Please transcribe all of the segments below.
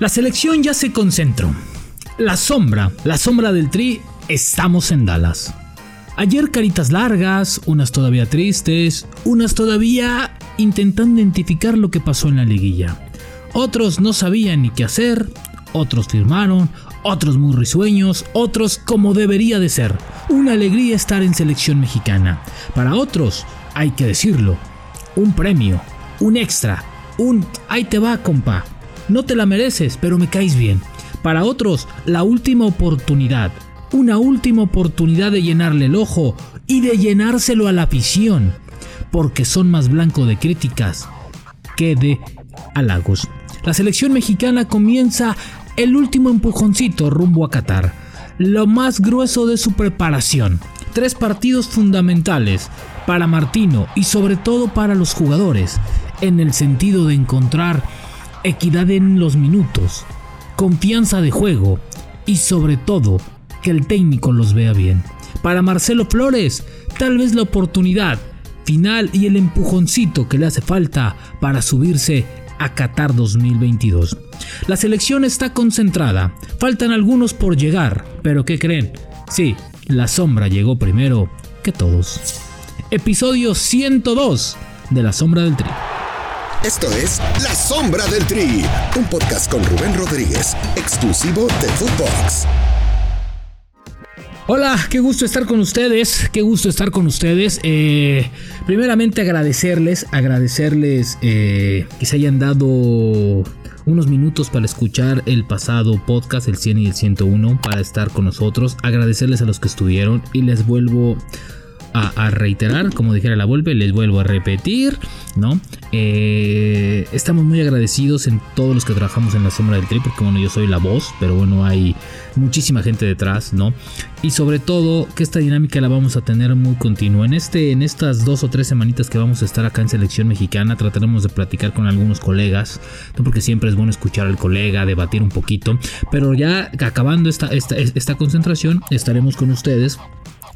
La selección ya se concentró. La sombra, la sombra del tri, estamos en Dallas. Ayer caritas largas, unas todavía tristes, unas todavía intentando identificar lo que pasó en la liguilla. Otros no sabían ni qué hacer, otros firmaron, otros muy risueños, otros como debería de ser. Una alegría estar en selección mexicana. Para otros, hay que decirlo, un premio, un extra, un ahí te va, compa. No te la mereces, pero me caes bien. Para otros, la última oportunidad. Una última oportunidad de llenarle el ojo y de llenárselo a la afición. Porque son más blanco de críticas que de halagos. La selección mexicana comienza el último empujoncito rumbo a Qatar. Lo más grueso de su preparación. Tres partidos fundamentales para Martino y sobre todo para los jugadores en el sentido de encontrar equidad en los minutos, confianza de juego y sobre todo que el técnico los vea bien. Para Marcelo Flores, tal vez la oportunidad final y el empujoncito que le hace falta para subirse a Qatar 2022. La selección está concentrada, faltan algunos por llegar, pero ¿qué creen? Sí, la sombra llegó primero que todos. Episodio 102 de La Sombra del Tri. Esto es La Sombra del Tri, un podcast con Rubén Rodríguez, exclusivo de Footbox. Hola, qué gusto estar con ustedes, qué gusto estar con ustedes. Eh, primeramente agradecerles, agradecerles eh, que se hayan dado unos minutos para escuchar el pasado podcast, el 100 y el 101, para estar con nosotros. Agradecerles a los que estuvieron y les vuelvo a, reiterar, como dijera la vuelve, les vuelvo a repetir, ¿no? Eh, estamos muy agradecidos en todos los que trabajamos en la sombra del tri, porque bueno, yo soy la voz, pero bueno, hay muchísima gente detrás, ¿no? Y sobre todo que esta dinámica la vamos a tener muy continua. En, este, en estas dos o tres semanitas que vamos a estar acá en selección mexicana, trataremos de platicar con algunos colegas, ¿no? porque siempre es bueno escuchar al colega, debatir un poquito, pero ya acabando esta, esta, esta concentración, estaremos con ustedes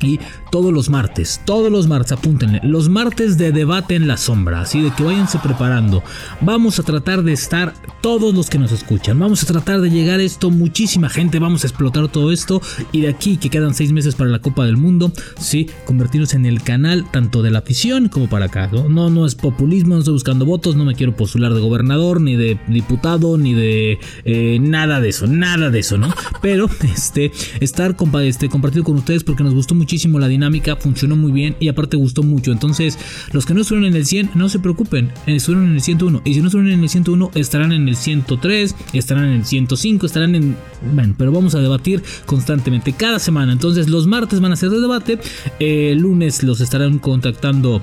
y todos los martes, todos los martes, apúntenle, los martes de debate en la sombra, así de que váyanse preparando. Vamos a tratar de estar todos los que nos escuchan, vamos a tratar de llegar a esto, muchísima gente, vamos a explotar todo esto y de aquí que quedan seis meses para la Copa del Mundo, sí, convertirnos en el canal tanto de la afición como para acá. No, no, es populismo, no estoy buscando votos, no me quiero postular de gobernador, ni de diputado, ni de eh, nada de eso, nada de eso, ¿no? Pero este, estar este, compartido con ustedes porque nos gustó mucho muchísimo la dinámica, funcionó muy bien y aparte gustó mucho. Entonces, los que no estuvieron en el 100, no se preocupen, estuvieron en el 101. Y si no estuvieron en el 101, estarán en el 103, estarán en el 105, estarán en... Bueno, pero vamos a debatir constantemente cada semana. Entonces, los martes van a ser de debate, el lunes los estarán contactando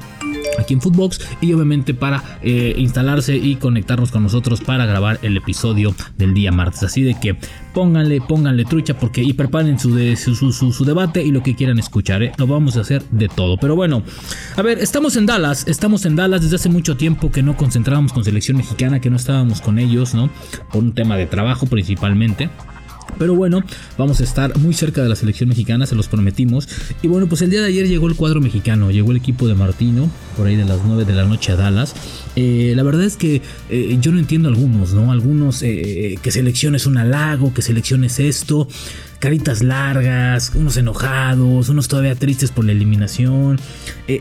aquí en Footbox y obviamente para eh, instalarse y conectarnos con nosotros para grabar el episodio del día martes. Así de que pónganle, pónganle trucha porque y preparen su, su, debate y lo que quieran escuchar. ¿eh? Lo vamos a hacer de todo. Pero bueno, a ver, estamos en Dallas, estamos en Dallas desde hace mucho tiempo que no concentrábamos con selección mexicana, que no estábamos con ellos, ¿no? Por un tema de trabajo principalmente. Pero bueno, vamos a estar muy cerca de la selección mexicana, se los prometimos. Y bueno, pues el día de ayer llegó el cuadro mexicano, llegó el equipo de Martino, por ahí de las 9 de la noche a Dallas. Eh, la verdad es que eh, yo no entiendo algunos, ¿no? Algunos eh, que selecciones un halago, que selecciones esto caritas largas, unos enojados, unos todavía tristes por la eliminación,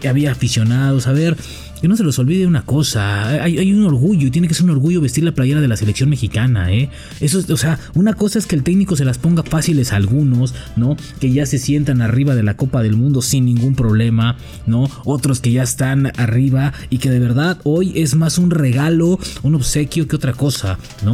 había aficionados, a ver, que no se les olvide una cosa, hay, un orgullo y tiene que ser un orgullo vestir la playera de la selección mexicana, ¿eh? Eso, o sea, una cosa es que el técnico se las ponga fáciles a algunos, ¿no? Que ya se sientan arriba de la Copa del Mundo sin ningún problema, ¿no? Otros que ya están arriba y que de verdad hoy es más un regalo, un obsequio que otra cosa, ¿no?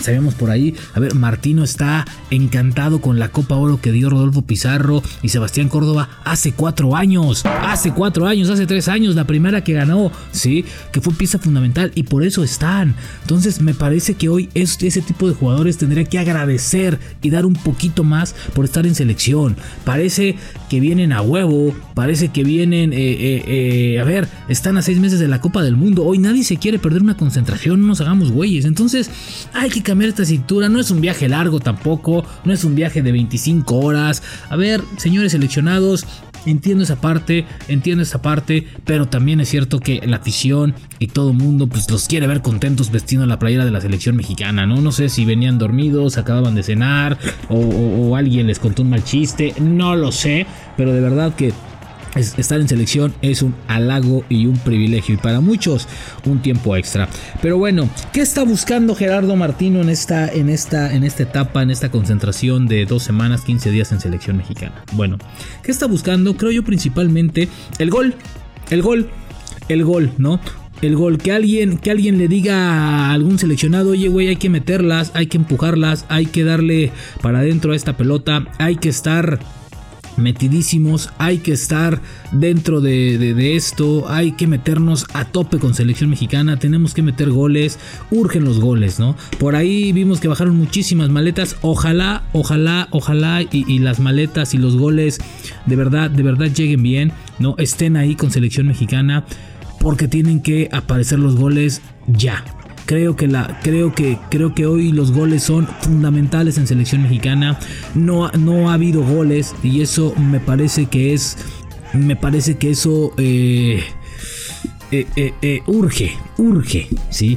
Sabemos por ahí, a ver, Martino está encantado con la Copa Oro que dio Rodolfo Pizarro y Sebastián Córdoba hace cuatro años, hace cuatro años, hace tres años, la primera que ganó, sí, que fue pieza fundamental y por eso están. Entonces me parece que hoy ese tipo de jugadores tendría que agradecer y dar un poquito más por estar en selección. Parece que vienen a huevo, parece que vienen, eh, eh, eh, a ver, están a seis meses de la Copa del Mundo. Hoy nadie se quiere perder una concentración, no nos hagamos güeyes. Entonces hay que cambiar esta cintura. No es un viaje largo tampoco, no es un viaje de 25 horas. A ver, señores seleccionados, Entiendo esa parte, entiendo esa parte, pero también es cierto que la afición y todo el mundo pues los quiere ver contentos vestiendo la playera de la selección mexicana, ¿no? No sé si venían dormidos, acababan de cenar o alguien les contó un mal chiste, no lo sé, pero de verdad que estar en selección es un halago y un privilegio y para muchos un tiempo extra. Pero bueno, ¿qué está buscando Gerardo Martino en esta, en esta, en esta etapa, en esta concentración de dos semanas, 15 días en selección mexicana? Bueno, ¿qué está buscando? Creo yo principalmente el gol, el gol, el gol, ¿no? el gol, que alguien, que alguien le diga a algún seleccionado, oye, güey, hay que meterlas, hay que empujarlas, hay que darle para adentro a esta pelota, hay que estar metidísimos, hay que estar dentro de, esto, hay que meternos a tope con selección mexicana, tenemos que meter goles, urgen los goles, ¿no? Por ahí vimos que bajaron muchísimas maletas, ojalá, ojalá, ojalá y, las maletas y los goles de verdad, de verdad lleguen bien, ¿no? Estén ahí con selección mexicana porque tienen que aparecer los goles ya. Creo que, la, creo, que, creo que hoy los goles son fundamentales en selección mexicana. No, no ha habido goles y eso me parece que es. Me parece que eso eh, eh, eh, urge, urge, ¿sí?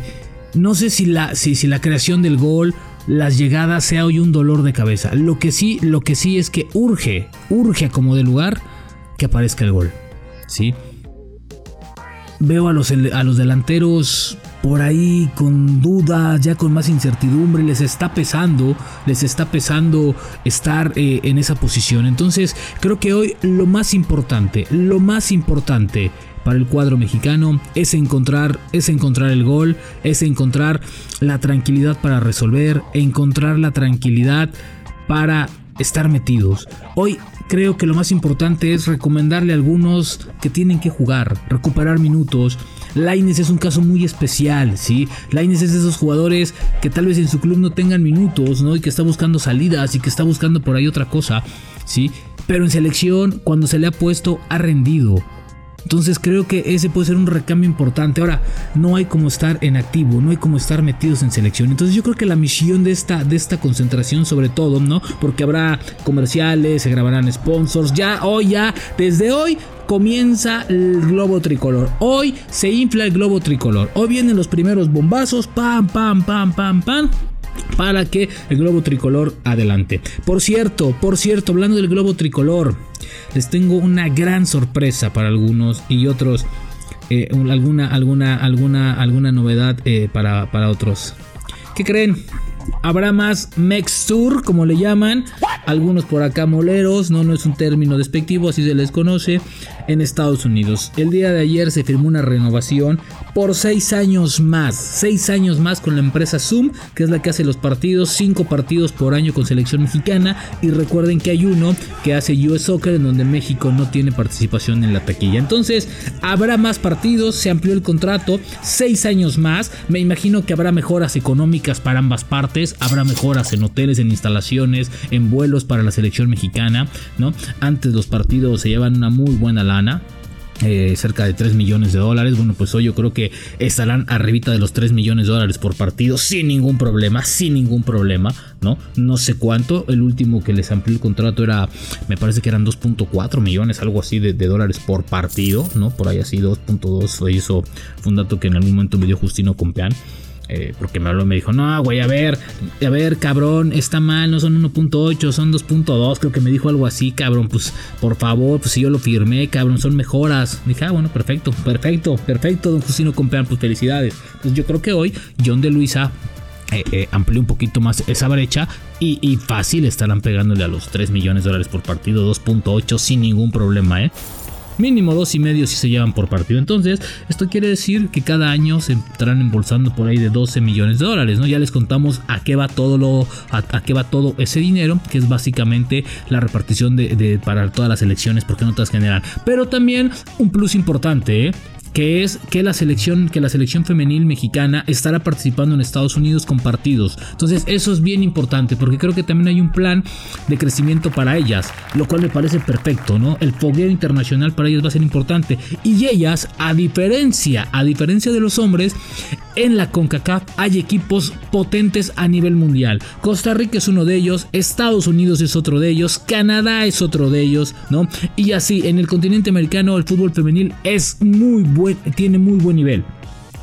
No sé si la, si, si la creación del gol las llegadas sea hoy un dolor de cabeza. Lo que sí, lo que sí es que urge, urge como de lugar que aparezca el gol. ¿Sí? Veo a los, a los delanteros por ahí con dudas, ya con más incertidumbre, les está pesando, les está pesando estar eh, en esa posición. Entonces creo que hoy lo más importante, lo más importante para el cuadro mexicano es encontrar, es encontrar el gol, es encontrar la tranquilidad para resolver, encontrar la tranquilidad para estar metidos. Hoy creo que lo más importante es recomendarle a algunos que tienen que jugar, recuperar minutos. Laines es un caso muy especial, ¿sí? Laines es de esos jugadores que tal vez en su club no tengan minutos, ¿no? Y que está buscando salidas y que está buscando por ahí otra cosa, ¿sí? Pero en selección, cuando se le ha puesto, ha rendido. Entonces creo que ese puede ser un recambio importante. Ahora, no hay como estar en activo, no hay como estar metidos en selección. Entonces yo creo que la misión de esta, de esta concentración sobre todo, ¿no? Porque habrá comerciales, se grabarán sponsors. Ya hoy, ya, desde hoy comienza el globo tricolor. Hoy se infla el globo tricolor. Hoy vienen los primeros bombazos. Pam, pam, pam, pam, pam para que el globo tricolor adelante. Por cierto, por cierto, hablando del globo tricolor, les tengo una gran sorpresa para algunos y otros. Eh, alguna, alguna, alguna, alguna novedad eh, para, para otros. ¿Qué creen? Habrá más Mextur, como le llaman. Algunos por acá moleros, no, no es un término despectivo, así se les conoce en Estados Unidos. El día de ayer se firmó una renovación por seis años más. Seis años más con la empresa Zoom, que es la que hace los partidos. Cinco partidos por año con selección mexicana. Y recuerden que hay uno que hace US Soccer, en donde México no tiene participación en la taquilla. Entonces, habrá más partidos, se amplió el contrato. Seis años más. Me imagino que habrá mejoras económicas para ambas partes. Habrá mejoras en hoteles, en instalaciones, en vuelos para la selección mexicana. ¿no? Antes los partidos se llevan una muy buena lana. Eh, cerca de 3 millones de dólares. Bueno, pues hoy yo creo que estarán arribita de los 3 millones de dólares por partido sin ningún problema, sin ningún problema, ¿no? No sé cuánto. El último que les amplió el contrato era, me parece que eran 2.4 millones, algo así de, dólares por partido, ¿no? Por ahí así 2.2. Eso fue un dato que en algún momento me dio Justino Compeán. Eh, porque me habló me dijo, no, güey, a ver, a ver, cabrón, está mal, no son 1.8, son 2.2, creo que me dijo algo así, cabrón, pues por favor, pues si yo lo firmé, cabrón, son mejoras. Dije, ah, bueno, perfecto, perfecto, perfecto, don Justino Compeán, pues felicidades. Pues yo creo que hoy John de Luisa eh, eh, amplió un poquito más esa brecha y, y, fácil estarán pegándole a los 3 millones de dólares por partido, 2.8 sin ningún problema, ¿eh? Mínimo dos y medio si se llevan por partido. Entonces, esto quiere decir que cada año se estarán embolsando por ahí de 12 millones de dólares, ¿no? Ya les contamos a qué va todo lo, a, qué va todo ese dinero, que es básicamente la repartición de, para todas las elecciones, porque no te generan. Pero también un plus importante, ¿eh? Que es que la selección, que la selección femenil mexicana estará participando en Estados Unidos con partidos. Entonces, eso es bien importante porque creo que también hay un plan de crecimiento para ellas, lo cual me parece perfecto, ¿no? El fogueo internacional para ellas va a ser importante y ellas, a diferencia, a diferencia de los hombres, en la CONCACAF hay equipos potentes a nivel mundial. Costa Rica es uno de ellos, Estados Unidos es otro de ellos, Canadá es otro de ellos, ¿no? Y así, en el continente americano el fútbol femenil es muy buen, tiene muy buen nivel.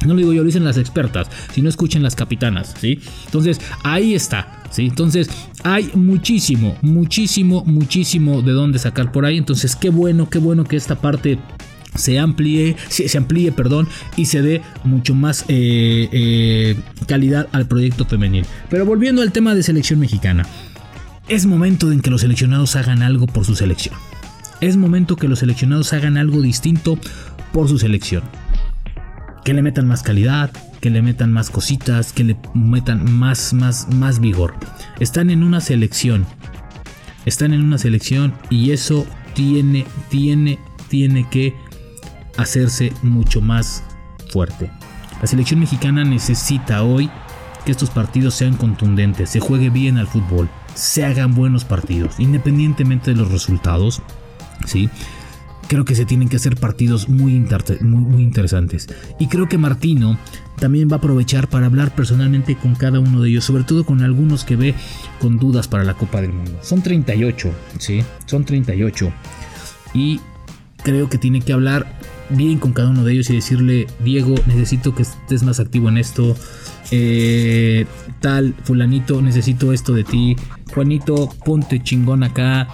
No lo digo yo, lo dicen las expertas, si no escuchen las capitanas, ¿sí? Entonces, ahí está, ¿sí? Entonces, hay muchísimo, muchísimo, muchísimo de dónde sacar por ahí. Entonces, qué bueno, qué bueno que esta parte se amplíe, se, amplíe, perdón, y se dé mucho más eh, eh, calidad al proyecto femenil. Pero volviendo al tema de selección mexicana, es momento en que los seleccionados hagan algo por su selección. Es momento que los seleccionados hagan algo distinto por su selección. Que le metan más calidad, que le metan más cositas, que le metan más, más, más vigor. Están en una selección. Están en una selección y eso tiene, tiene, tiene que hacerse mucho más fuerte. La selección mexicana necesita hoy que estos partidos sean contundentes, se juegue bien al fútbol, se hagan buenos partidos, independientemente de los resultados. ¿sí? Creo que se tienen que hacer partidos muy, interesantes. Y creo que Martino también va a aprovechar para hablar personalmente con cada uno de ellos, sobre todo con algunos que ve con dudas para la Copa del Mundo. Son 38, ¿sí? Son 38. Y creo que tiene que hablar bien con cada uno de ellos y decirle, Diego, necesito que estés más activo en esto. Eh, tal, fulanito, necesito esto de ti. Juanito, ponte chingón acá.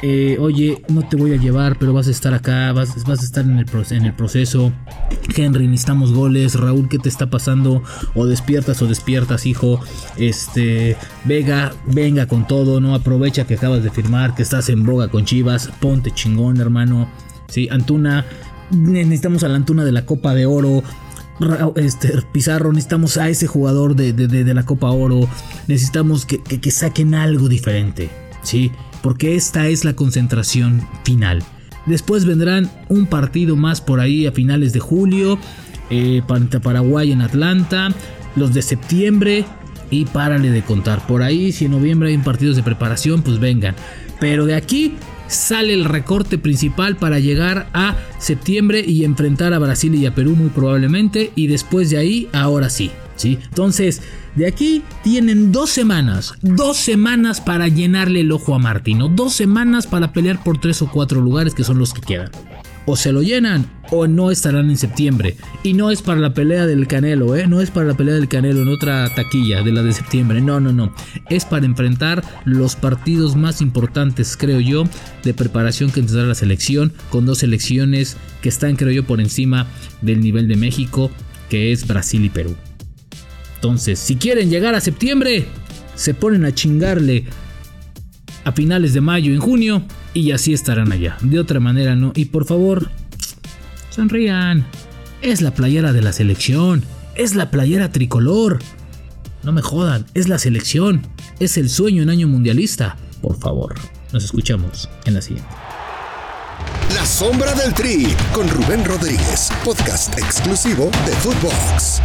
Eh, oye, no te voy a llevar, pero vas a estar acá, vas, vas a estar en el, en el, proceso. Henry, necesitamos goles. Raúl, ¿qué te está pasando? O despiertas o despiertas, hijo. Este, Vega, venga con todo, ¿no? Aprovecha que acabas de firmar, que estás en boga con Chivas. Ponte chingón, hermano. Sí, Antuna, necesitamos a la Antuna de la Copa de Oro. Este, Pizarro, necesitamos a ese jugador de, la Copa Oro. Necesitamos que, saquen algo diferente. ¿sí? Porque esta es la concentración final. Después vendrán un partido más por ahí a finales de julio. Eh, Paraguay en Atlanta. Los de septiembre. Y párale de contar. Por ahí, si en noviembre hay partidos de preparación, pues vengan. Pero de aquí sale el recorte principal para llegar a septiembre y enfrentar a Brasil y a Perú muy probablemente y después de ahí ahora sí, ¿sí? Entonces, de aquí tienen dos semanas, dos semanas para llenarle el ojo a Martino, dos semanas para pelear por tres o cuatro lugares que son los que quedan o se lo llenan o no estarán en septiembre. Y no es para la pelea del Canelo, ¿eh? No es para la pelea del Canelo en otra taquilla de la de septiembre. No, no, no. Es para enfrentar los partidos más importantes, creo yo, de preparación que tendrá la selección, con dos selecciones que están, creo yo, por encima del nivel de México, que es Brasil y Perú. Entonces, si quieren llegar a septiembre, se ponen a chingarle a finales de mayo, en junio, y así estarán allá. De otra manera no. Y por favor, sonrían. Es la playera de la selección. Es la playera tricolor. No me jodan, es la selección. Es el sueño en año mundialista. Por favor, nos escuchamos en la siguiente. La sombra del tri con Rubén Rodríguez, podcast exclusivo de Footbox.